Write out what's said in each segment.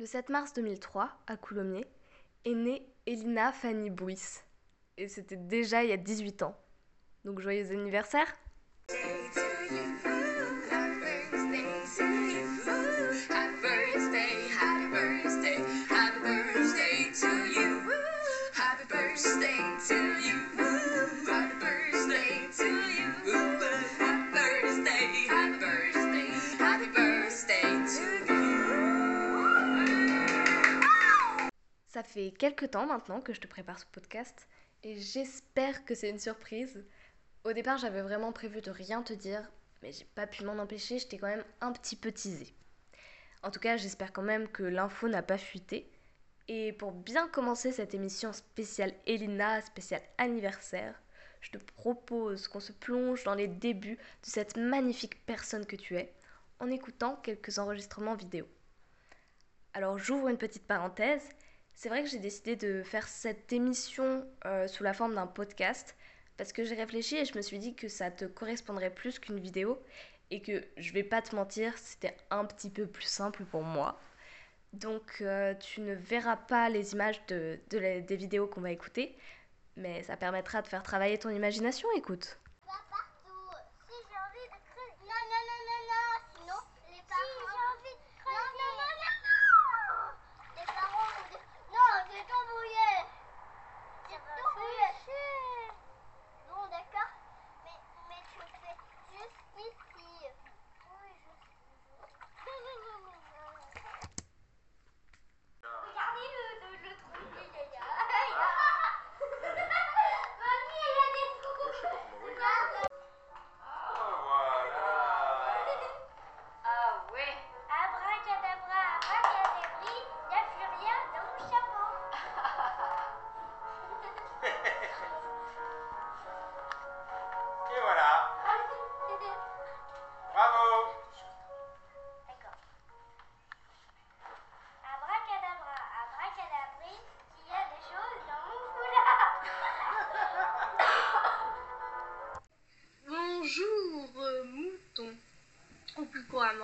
Le 7 mars 2003, à Coulommiers, est née Elina Fanny Bouis. Et c'était déjà il y a 18 ans. Donc joyeux anniversaire fait quelques temps maintenant que je te prépare ce podcast et j'espère que c'est une surprise. Au départ, j'avais vraiment prévu de rien te dire, mais j'ai pas pu m'en empêcher, j'étais quand même un petit peu teasée. En tout cas, j'espère quand même que l'info n'a pas fuité. Et pour bien commencer cette émission spéciale Elina, spéciale anniversaire, je te propose qu'on se plonge dans les débuts de cette magnifique personne que tu es en écoutant quelques enregistrements vidéo. Alors j'ouvre une petite parenthèse c'est vrai que j'ai décidé de faire cette émission euh, sous la forme d'un podcast parce que j'ai réfléchi et je me suis dit que ça te correspondrait plus qu'une vidéo et que je vais pas te mentir, c'était un petit peu plus simple pour moi. Donc euh, tu ne verras pas les images de, des vidéos qu'on va écouter, mais ça permettra de faire travailler ton imagination, écoute.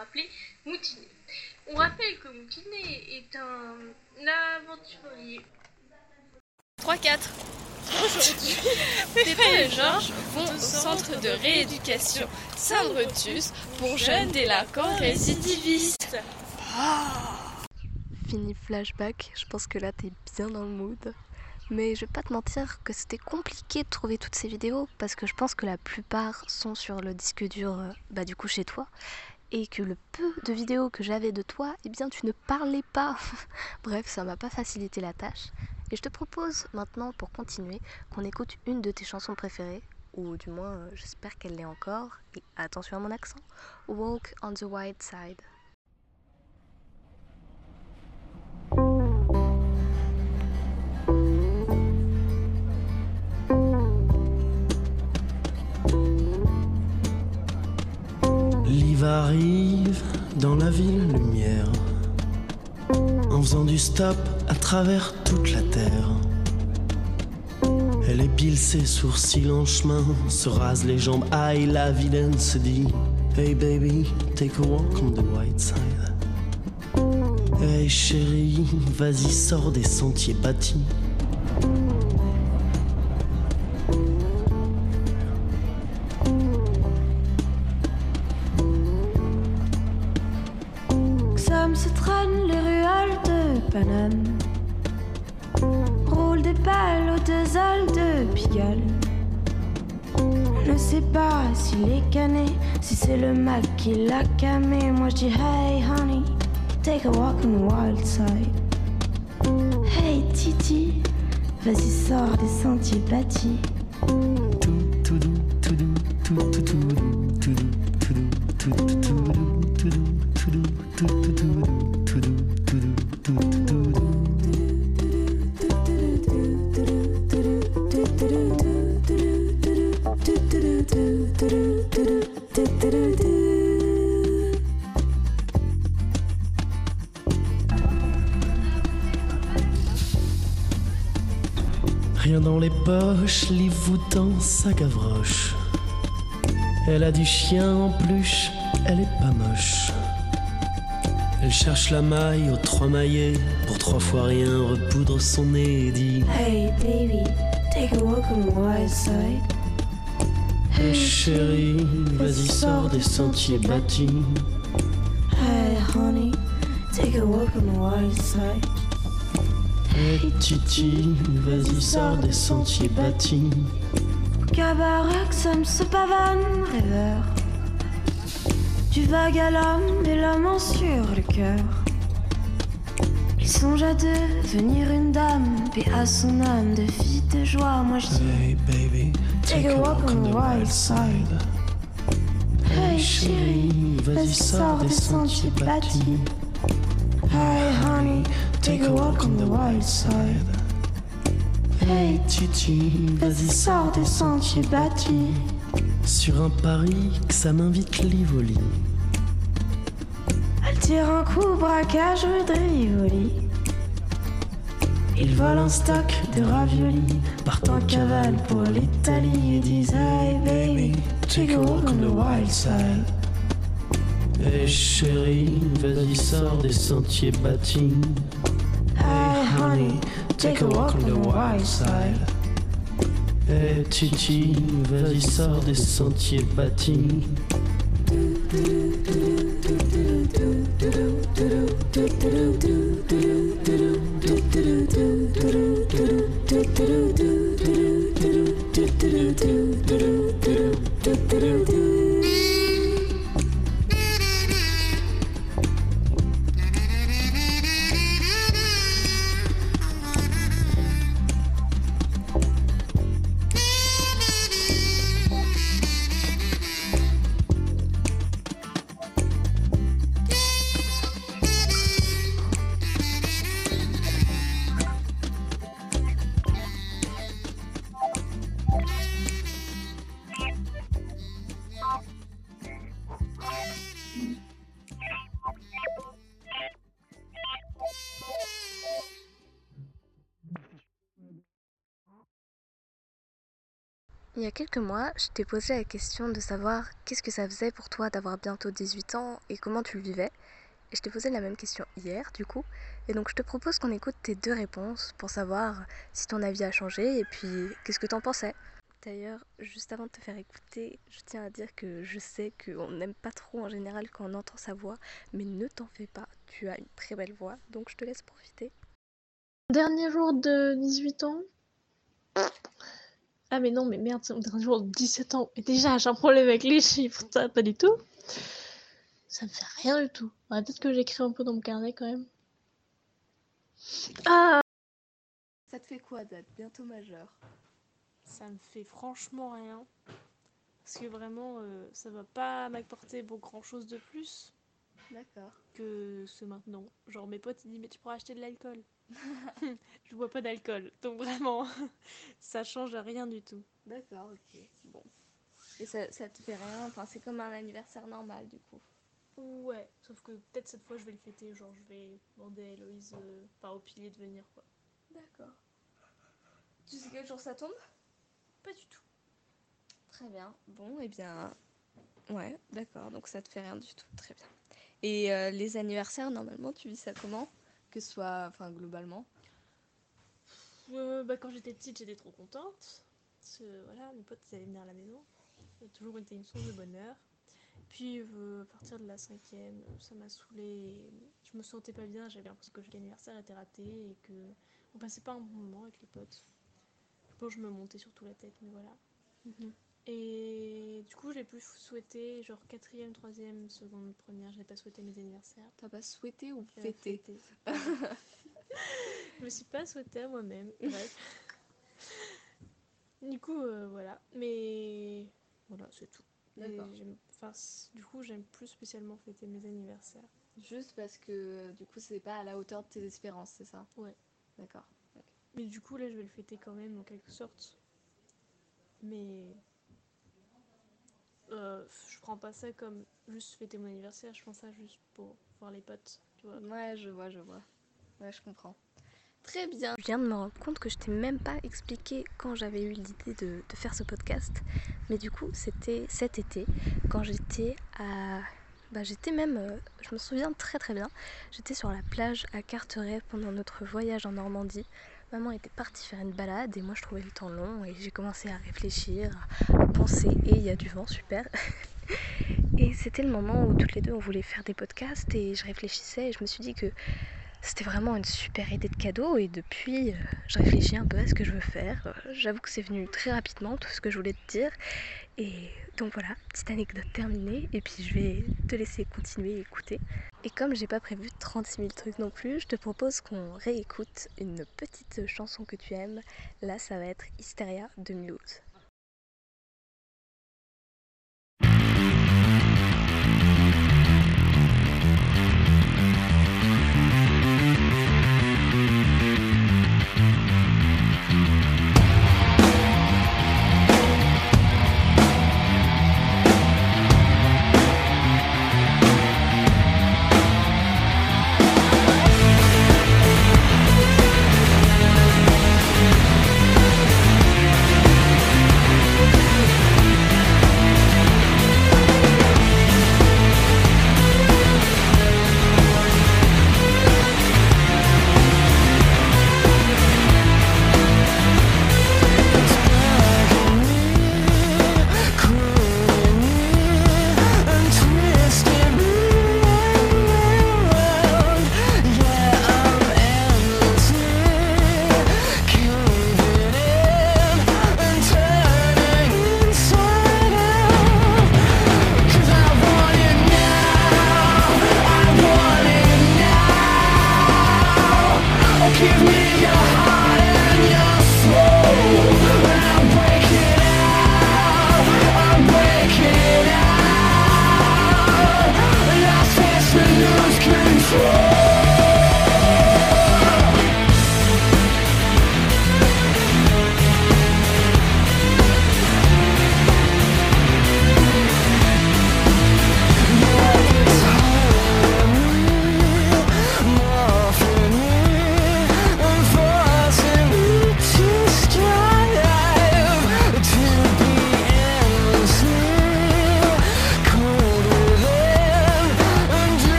Appelé Moutiné. On rappelle que Moutiné est un aventurier. 3-4 Aujourd'hui, Pépé et Georges vont au centre de rééducation Saint-Brutus pour jeunes délinquants récidivistes. Fini flashback, je pense que là t'es bien dans le mood. Mais je vais pas te mentir que c'était compliqué de trouver toutes ces vidéos parce que je pense que la plupart sont sur le disque dur euh, bah du coup chez toi et que le peu de vidéos que j'avais de toi, eh bien tu ne parlais pas. Bref, ça m'a pas facilité la tâche. Et je te propose maintenant, pour continuer, qu'on écoute une de tes chansons préférées, ou du moins euh, j'espère qu'elle l'est encore, et attention à mon accent, Walk on the White Side. Arrive dans la ville lumière, en faisant du stop à travers toute la terre. Elle épile ses sourcils en chemin, se rase les jambes, aïe la vilaine se dit Hey baby, take a walk on the white side. Hey chérie, vas-y, sors des sentiers bâtis. Si c'est le mal qui l'a camé. Moi je dis hey honey, take a walk on the wild side. Hey Titi, vas-y sors des sentiers bâtis. Rien dans les poches, les voûtants, sa gavroche. Elle a du chien en pluche, elle est pas moche. Elle cherche la maille aux trois maillets pour trois fois rien repoudre son nez et dit Hey baby, take a walk on the wild side. Hey chérie, vas-y sors des sentiers bâtis. Hey honey, take a walk on the wild side. Hey Titi, vas-y sors des sentiers bâtis. Cabaret, ça se pavane, rêveur. Du vague à l'homme et l'homme en sur le cœur. Il songe à devenir une dame, paix à son âme de fille de joie. Moi je dis, Hey baby, take a walk on the wild side. Hey chérie, vas-y sors des sentiers bâtis. Take a walk on the wild side. Hey Titi, vas-y sors des sentiers bâtis. Sur un pari que ça m'invite l'Ivoli. Elle tire un coup, braquage de Rivoli. Ils volent un stock de raviolis, partent en cavale pour l'Italie et disent Hey baby, take a walk on the wild side. Hey chérie, vas-y sors des sentiers bâtis. Hey take a walk on the wild side. Hey Titi, vas-y sors des sentiers bâtis. Quelques mois, je t'ai posé la question de savoir qu'est-ce que ça faisait pour toi d'avoir bientôt 18 ans et comment tu le vivais. Et je t'ai posé la même question hier, du coup. Et donc je te propose qu'on écoute tes deux réponses pour savoir si ton avis a changé et puis qu'est-ce que t'en pensais. D'ailleurs, juste avant de te faire écouter, je tiens à dire que je sais qu'on n'aime pas trop en général quand on entend sa voix, mais ne t'en fais pas, tu as une très belle voix, donc je te laisse profiter. Dernier jour de 18 ans? Ah mais non, mais merde, c'est mon dernier jour de 17 ans. Et déjà, j'ai un problème avec les chiffres, ça, pas du tout. Ça me fait rien du tout. Ouais, Peut-être que j'écris un peu dans mon carnet quand même. Ah Ça te fait quoi d'être bientôt majeur Ça me fait franchement rien. Parce que vraiment, euh, ça va pas m'apporter beaucoup grand chose de plus D'accord. que ce maintenant. Genre mes potes ils disent mais tu pourras acheter de l'alcool. Je bois pas d'alcool. Donc vraiment, ça change rien du tout. D'accord, ok. Bon. Et ça, ça te fait rien, enfin c'est comme un anniversaire normal du coup. Ouais, sauf que peut-être cette fois je vais le fêter, genre je vais demander à Héloïse, euh, enfin au pilier de venir quoi. D'accord. Tu sais quel jour ça tombe? Pas du tout. Très bien. Bon, eh bien. Ouais, d'accord. Donc ça te fait rien du tout. Très bien. Et euh, les anniversaires, normalement, tu vis ça comment? Que ce soit, enfin, globalement. Euh, bah, quand j'étais petite, j'étais trop contente. Parce que voilà, mes potes ils allaient venir à la maison. Ça a toujours été une source de bonheur. Puis euh, à partir de la cinquième, ça m'a saoulée. Je me sentais pas bien, j'avais l'impression que l'anniversaire était raté et que on passait pas un bon moment avec les potes. Bon, je me montais surtout la tête, mais voilà. Et du coup, j'ai plus souhaité, genre quatrième, troisième, seconde, première, j'ai pas souhaité mes anniversaires. T'as pas souhaité ou Euh, fêté fêté. je me suis pas souhaité à moi-même, bref. du coup, euh, voilà. Mais voilà, c'est tout. D'accord. du coup, j'aime plus spécialement fêter mes anniversaires. Juste parce que du coup, c'est pas à la hauteur de tes espérances, c'est ça? Ouais. D'accord. Mais du coup, là, je vais le fêter quand même, en quelque sorte. Mais. Euh, je prends pas ça comme juste fêter mon anniversaire, je prends ça juste pour voir les potes, tu vois. Ouais, je vois, je vois. Ouais, je comprends. Très bien. Je viens de me rendre compte que je t'ai même pas expliqué quand j'avais eu l'idée de, de faire ce podcast. Mais du coup, c'était cet été, quand j'étais à Bah, j'étais même, euh, je me souviens très très bien, j'étais sur la plage à Carteret pendant notre voyage en Normandie. Maman était partie faire une balade et moi je trouvais le temps long et j'ai commencé à réfléchir, à penser et il y a du vent, super. et c'était le moment où toutes les deux on voulait faire des podcasts et je réfléchissais et je me suis dit que c'était vraiment une super idée de cadeau et depuis, euh, je réfléchis un peu à ce que je veux faire. Euh, J'avoue que c'est venu très rapidement tout ce que je voulais te dire. Et donc voilà, petite anecdote terminée. Et puis je vais te laisser continuer à écouter. Et comme j'ai pas prévu 36 000 trucs non plus, je te propose qu'on réécoute une petite chanson que tu aimes. Là, ça va être Hysteria de Muse.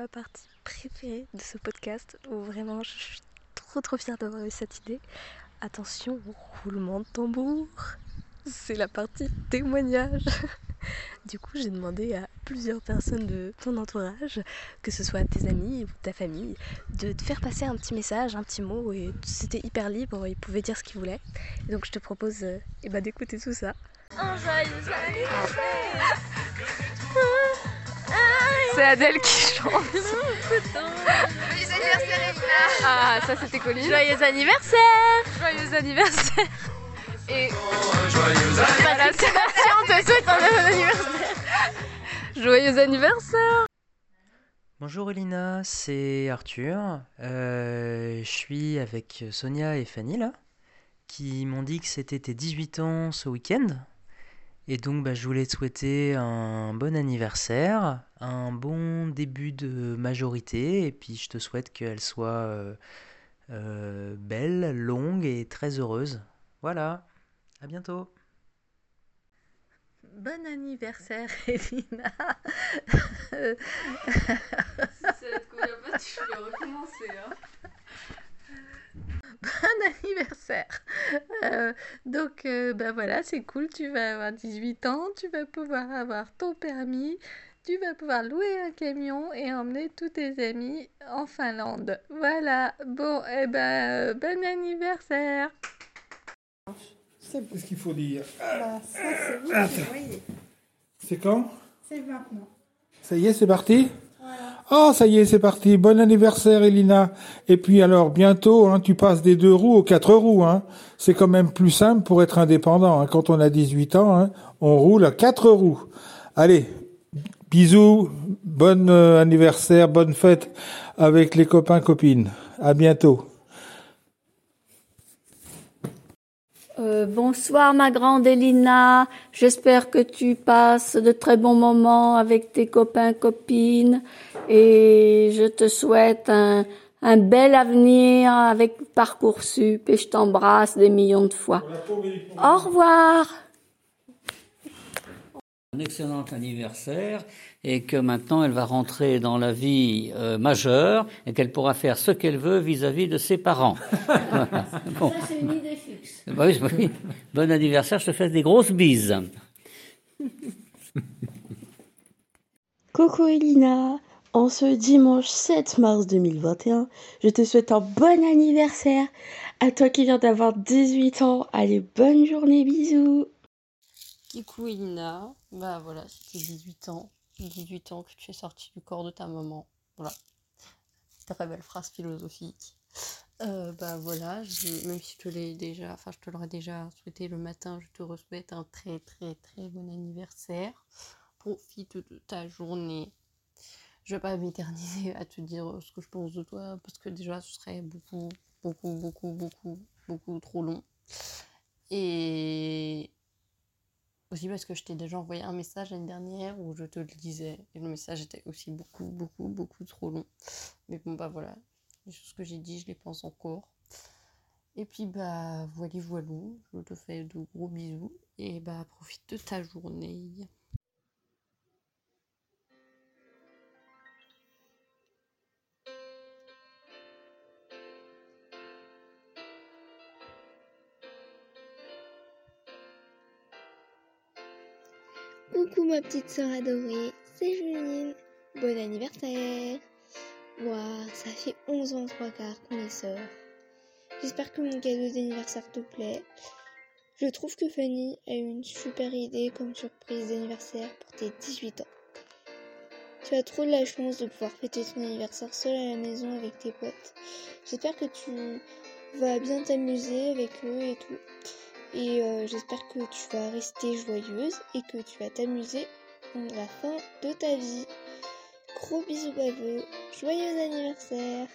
Ma partie préférée de ce podcast où vraiment je suis trop trop fière d'avoir eu cette idée. Attention, roulement de tambour. C'est la partie témoignage. Du coup, j'ai demandé à plusieurs personnes de ton entourage, que ce soit tes amis ou ta famille, de te faire passer un petit message, un petit mot. Et c'était hyper libre, ils pouvaient dire ce qu'ils voulaient. Et donc, je te propose euh, eh ben, d'écouter tout ça. Un joyeux anniversaire c'est Adèle qui chante. Joyeux anniversaire, Elina Ah, ça c'était Colline. Joyeux anniversaire Joyeux anniversaire. Et c'est on te souhaite un bon anniversaire. Joyeux anniversaire. Bonjour Elina, c'est Arthur. Euh, je suis avec Sonia et Fanny là, qui m'ont dit que c'était tes 18 ans ce week-end. Et donc bah, je voulais te souhaiter un bon anniversaire, un bon début de majorité, et puis je te souhaite qu'elle soit euh, euh, belle, longue et très heureuse. Voilà, à bientôt. Bon anniversaire, Elina. Bon anniversaire. Euh, donc, euh, ben voilà, c'est cool. Tu vas avoir 18 ans, tu vas pouvoir avoir ton permis, tu vas pouvoir louer un camion et emmener tous tes amis en Finlande. Voilà. Bon, eh ben, euh, bon anniversaire. Qu'est-ce qu'il faut dire? Bah, ça, c'est. C'est quand? C'est maintenant. Ça y est, c'est parti? Ah, ça y est, c'est parti. Bon anniversaire, Elina. Et puis alors, bientôt, hein, tu passes des deux roues aux quatre roues. Hein. C'est quand même plus simple pour être indépendant. hein. Quand on a 18 ans, hein, on roule à quatre roues. Allez, bisous, bon euh, anniversaire, bonne fête avec les copains, copines. À bientôt. Bonsoir ma grande Elina, j'espère que tu passes de très bons moments avec tes copains, copines. Et je te souhaite un, un bel avenir avec Parcoursup et je t'embrasse des millions de fois. Au revoir excellent anniversaire et que maintenant elle va rentrer dans la vie euh, majeure et qu'elle pourra faire ce qu'elle veut vis-à-vis de ses parents. Voilà. Bon. c'est une idée fixe. Bah oui, oui. Bon anniversaire, je te fais des grosses bises. Coucou Elina, en ce dimanche 7 mars 2021, je te souhaite un bon anniversaire. À toi qui viens d'avoir 18 ans, allez, bonne journée, bisous. Coucou Elina, bah voilà, c'était 18 ans. 18 ans que tu es sortie du corps de ta maman. Voilà. Très belle phrase philosophique. Euh, bah voilà, même si je te l'ai déjà, enfin je te l'aurais déjà souhaité le matin, je te souhaite un très très très bon anniversaire. Profite de ta journée. Je vais pas m'éterniser à te dire ce que je pense de toi, parce que déjà ce serait beaucoup, beaucoup, beaucoup, beaucoup, beaucoup trop long. Et aussi parce que je t'ai déjà envoyé un message l'année dernière où je te le disais. Et le message était aussi beaucoup, beaucoup, beaucoup trop long. Mais bon, bah voilà. Les choses que j'ai dit, je les pense encore. Et puis, bah, voilà, voilà. Je te fais de gros bisous. Et bah, profite de ta journée. Ma petite sœur adorée, c'est Juline. Bon anniversaire. Waouh, ça fait 11 ans trois quarts qu'on est sœurs. J'espère que mon cadeau d'anniversaire te plaît. Je trouve que Fanny a eu une super idée comme surprise d'anniversaire pour tes 18 ans. Tu as trop de la chance de pouvoir fêter ton anniversaire seul à la maison avec tes potes. J'espère que tu vas bien t'amuser avec eux et tout. Et euh, j'espère que tu vas rester joyeuse et que tu vas t'amuser à la fin de ta vie. Gros bisous baveux, joyeux anniversaire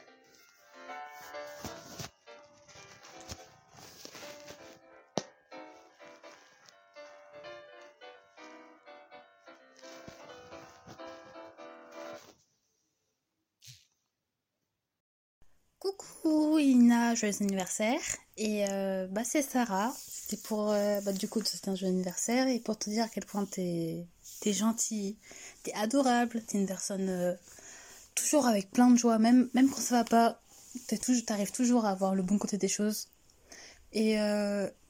joyeux anniversaire. Et euh, bah c'est Sarah. C'était pour euh, bah, du coup souhaiter un joyeux anniversaire et pour te dire à quel point t'es t'es gentille, t'es adorable, t'es une personne euh, toujours avec plein de joie, même même quand ça va pas, t'arrives toujours à voir le bon côté des choses. Et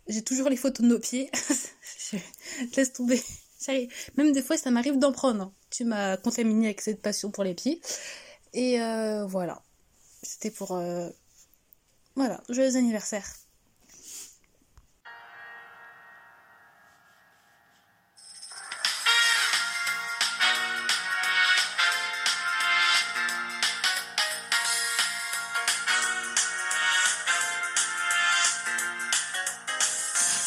j'ai toujours les photos de nos pieds. je te laisse tomber. Même des fois ça m'arrive d'en prendre. hein. Tu m'as contaminé avec cette passion pour les pieds. Et voilà. C'était pour... Voilà, joyeux anniversaire.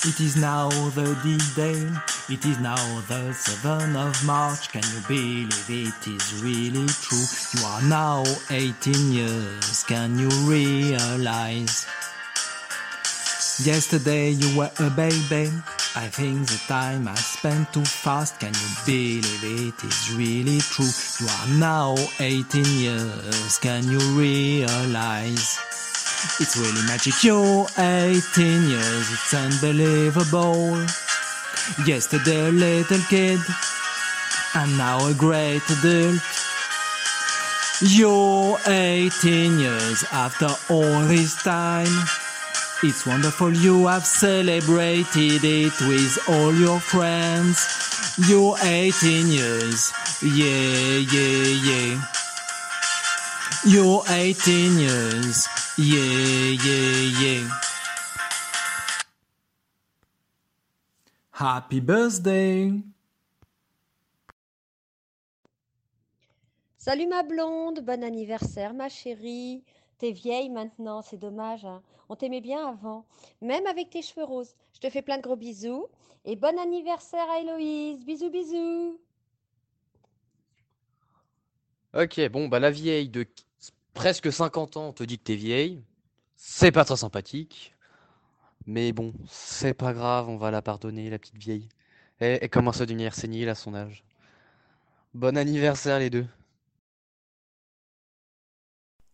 It is now the D-Day. It is now the 7th of March. Can you believe it is really true? You are now 18 years, can you realize? Yesterday you were a baby. I think the time I spent too fast. Can you believe it is really true? You are now 18 years. Can you realize? It's really magic. You're 18 years. It's unbelievable. Yesterday a little kid, and now a great adult. You're 18 years after all this time. It's wonderful you have celebrated it with all your friends. You're 18 years, yeah, yeah, yeah. You're 18 years, yeah, yeah, yeah. Happy birthday! Salut ma blonde, bon anniversaire ma chérie. T'es vieille maintenant, c'est dommage. hein. On t'aimait bien avant, même avec tes cheveux roses. Je te fais plein de gros bisous et bon anniversaire à Héloïse. Bisous bisous. Ok, bon, bah la vieille de qu- presque 50 ans te dit que t'es vieille. C'est pas très sympathique. Mais bon, c'est pas grave, on va la pardonner, la petite vieille. Elle, elle commence à devenir sénile à son âge. Bon anniversaire les deux.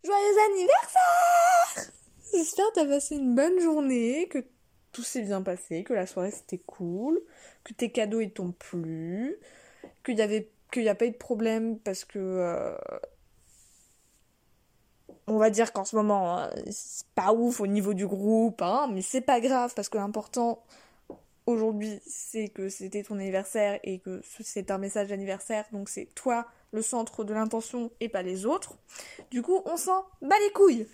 Joyeux anniversaire J'espère que t'as passé une bonne journée, que tout s'est bien passé, que la soirée c'était cool, que tes cadeaux ils t'ont plu, qu'il n'y a pas eu de problème parce que euh, on va dire qu'en ce moment euh, c'est pas ouf au niveau du groupe, hein, mais c'est pas grave parce que l'important aujourd'hui c'est que c'était ton anniversaire et que c'est un message d'anniversaire donc c'est toi le centre de l'intention et pas les autres. Du coup, on s'en bat les couilles.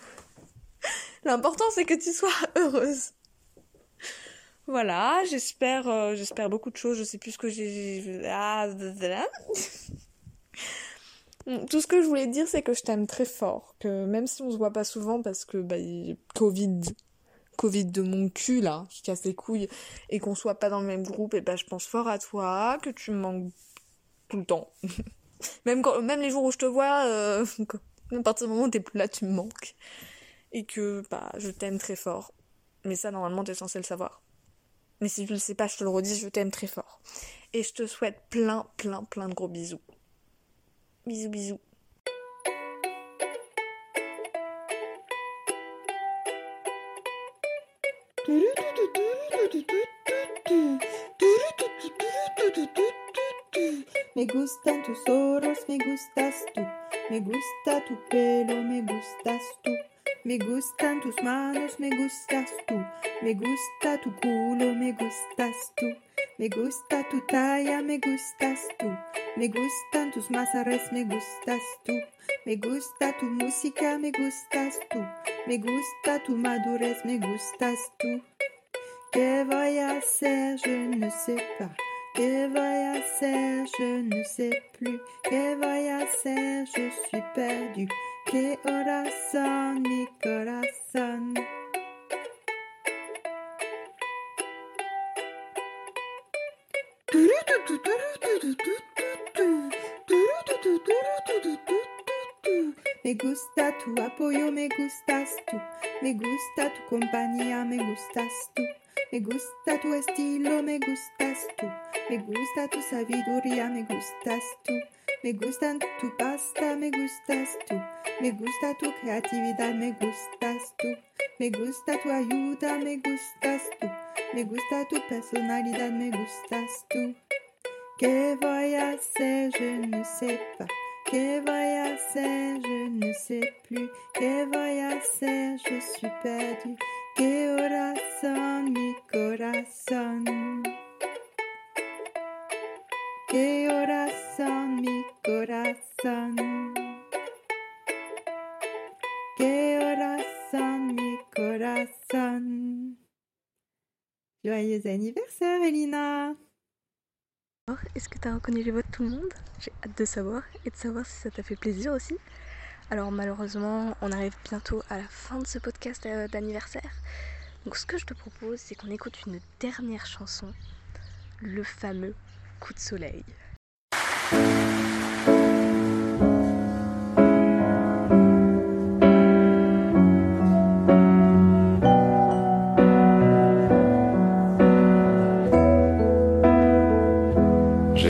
L'important c'est que tu sois heureuse. Voilà, j'espère euh, j'espère beaucoup de choses, je sais plus ce que j'ai ah. Tout ce que je voulais dire c'est que je t'aime très fort, que même si on se voit pas souvent parce que bah Covid Covid de mon cul là, qui casse les couilles et qu'on soit pas dans le même groupe et ben je pense fort à toi, que tu me manques tout le temps. même quand même les jours où je te vois euh, à partir du moment où t'es plus là, tu me manques et que bah je t'aime très fort. Mais ça normalement t'es censé le savoir. Mais si tu le sais pas, je te le redis, je t'aime très fort. Et je te souhaite plein, plein, plein de gros bisous. Bisous, bisous. Me gustan tus ojos, me gustas tú. Me gusta tu pelo, me gustas tú. Me gustan tus manos, me gustas tú. Me gusta tu culo, me gustas tú. Me gusta tu talla, me gustas tú. Me gustan tus mazares, me gustas tú. Me gusta tu música, me gustas tú. Me gusta tu madurez, me gustas tú. ¿Qué voy a? Je ne sais pas. ¿Qué voy a? Je ne sais plus. ¿Qué voy a hacer? Je suis perdu. ¿Qué horas son mi corazón? Me gusta tu apoyo, me gustas tú. Me gusta tu compañía, me gustas tú. Me gusta tu estilo, me gustas tú. Me gusta tu sabiduría, me gustas tú. Me gustan tu pasta, me gustas tú. Me gusta tu creatividad, me gustas tú. Me gusta tu ayuda, me gustas tú. Me gusta tu personalidad, me gustas tú. ¿Qué voy a hacer? Je ne sais pas. ¿Qué voy a hacer? Je ne sais plus. ¿Qué voy a hacer? Je suis perdu. ¿Qué horas son mi corazón? ¿Qué horas son mi corazón? ¿Qué horas son mi corazón? Joyeux anniversaire, Elina! Est-ce que tu as reconnu les voix de tout le monde? J'ai hâte de savoir et de savoir si ça t'a fait plaisir aussi. Alors malheureusement, on arrive bientôt à la fin de ce podcast euh, d'anniversaire. Donc ce que je te propose, c'est qu'on écoute une dernière chanson, le fameux Coup de soleil.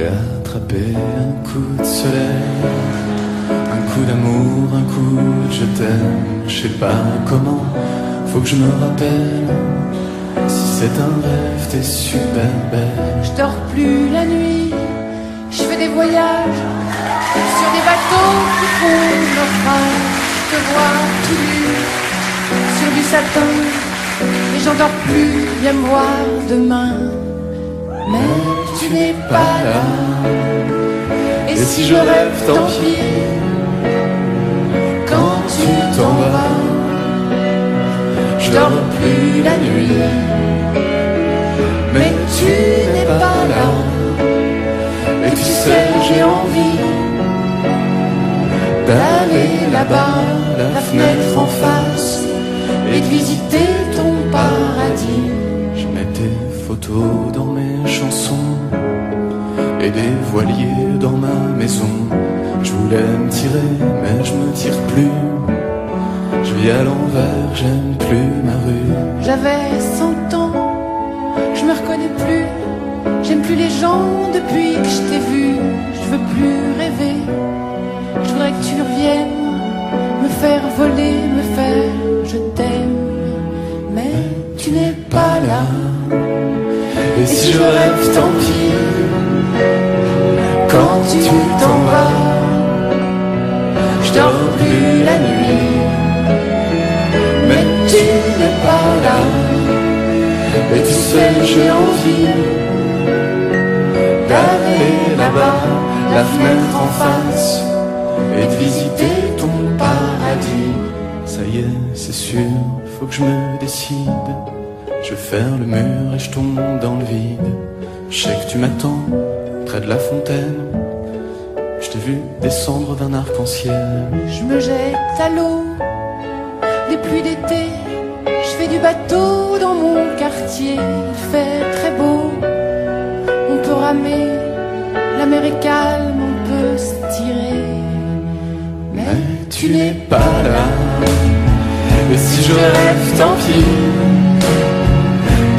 J'ai attrapé un coup de soleil, un coup d'amour, un coup de je t'aime. Je sais pas comment, faut que je me rappelle. Si c'est un rêve, t'es super belle. Je dors plus la nuit, je fais des voyages sur des bateaux qui font naufrage. Je te vois tout nu sur du satin et j'en dors plus, viens me voir demain. Mais tu n'es pas là. Et si je rêve, tant pis. Quand tu t'en vas, je dors plus la nuit. Mais tu n'es pas là. Et tu sais, j'ai envie d'aller là-bas, la fenêtre en face, et de visiter ton paradis. Je mets tes photos et des voiliers dans ma maison. Je voulais me tirer, mais je me tire plus. Je vis à l'envers, j'aime plus ma rue. J'avais 100 ans, je me reconnais plus. J'aime plus les gens depuis que je t'ai vu. Je veux plus rêver. Je voudrais que tu reviennes me faire voler, me faire je t'aime. Mais tu n'es pas là. Et si je rêve, tant pis. Quand tu t'en vas, je dors plus la nuit. Mais tu n'es pas là. Et tu sais, j'ai envie d'aller là-bas, la fenêtre en face, et de visiter ton paradis. Ça y est, c'est sûr, faut que je me décide. Je faire le mur et je tombe dans le vide. Je sais que tu m'attends près de la fontaine. Je t'ai vu descendre d'un arc-en-ciel. Je me jette à l'eau, des pluies d'été. Je fais du bateau dans mon quartier. Il fait très beau, on peut ramer. La mer est calme, on peut se tirer. Mais tu n'es pas là. Et si je rêve, tant pis.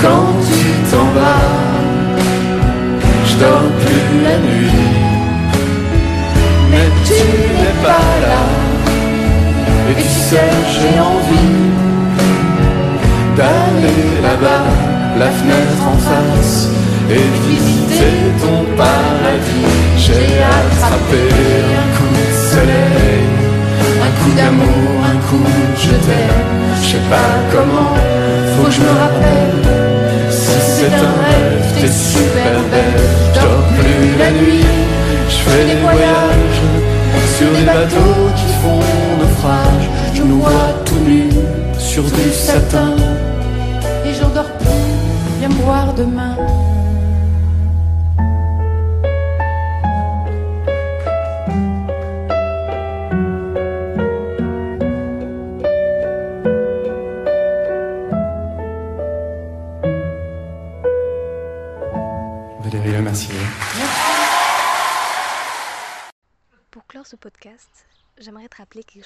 Quand tu t'en vas, je dors plus la nuit. Tu n'es pas là. Et tu sais, j'ai envie d'aller là-bas, la fenêtre en face, et visiter ton paradis. J'ai attrapé un coup de soleil, un coup d'amour, un coup de je t'aime. Je sais pas comment, faut que je me rappelle. Si c'est un rêve, t'es super belle. Je plus la nuit, je fais des voyages sur des bateaux qui font naufrage. Je nous vois tout nu sur du satin. Et j'en dors plus, viens me voir demain.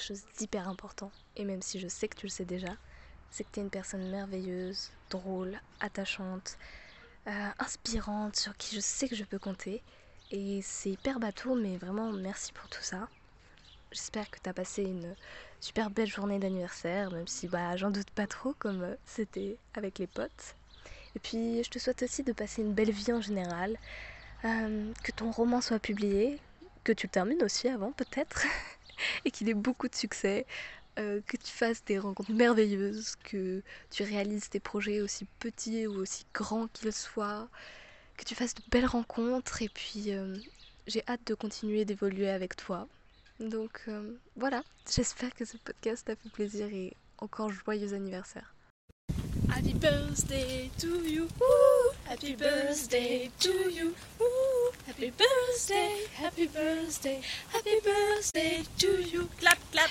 Chose d'hyper important. Et même si je sais que tu le sais déjà, c'est que tu es une personne merveilleuse, drôle, attachante, euh, inspirante, sur qui je sais que je peux compter. Et c'est hyper bateau, mais vraiment merci pour tout ça. J'espère que tu as passé une super belle journée d'anniversaire, même si bah, j'en doute pas trop comme euh, c'était avec les potes. Et puis je te souhaite aussi de passer une belle vie en général, euh, que ton roman soit publié, que tu le termines aussi avant peut-être, et qu'il ait beaucoup de succès, euh, que tu fasses des rencontres merveilleuses, que tu réalises tes projets aussi petits ou aussi grands qu'ils soient, que tu fasses de belles rencontres, et puis euh, j'ai hâte de continuer d'évoluer avec toi. Donc euh, voilà, j'espère que ce podcast t'a fait plaisir et encore joyeux anniversaire. Happy birthday to you. Woo! Happy birthday to you. Woo! Happy birthday, happy birthday, happy birthday to you. Clap, clap.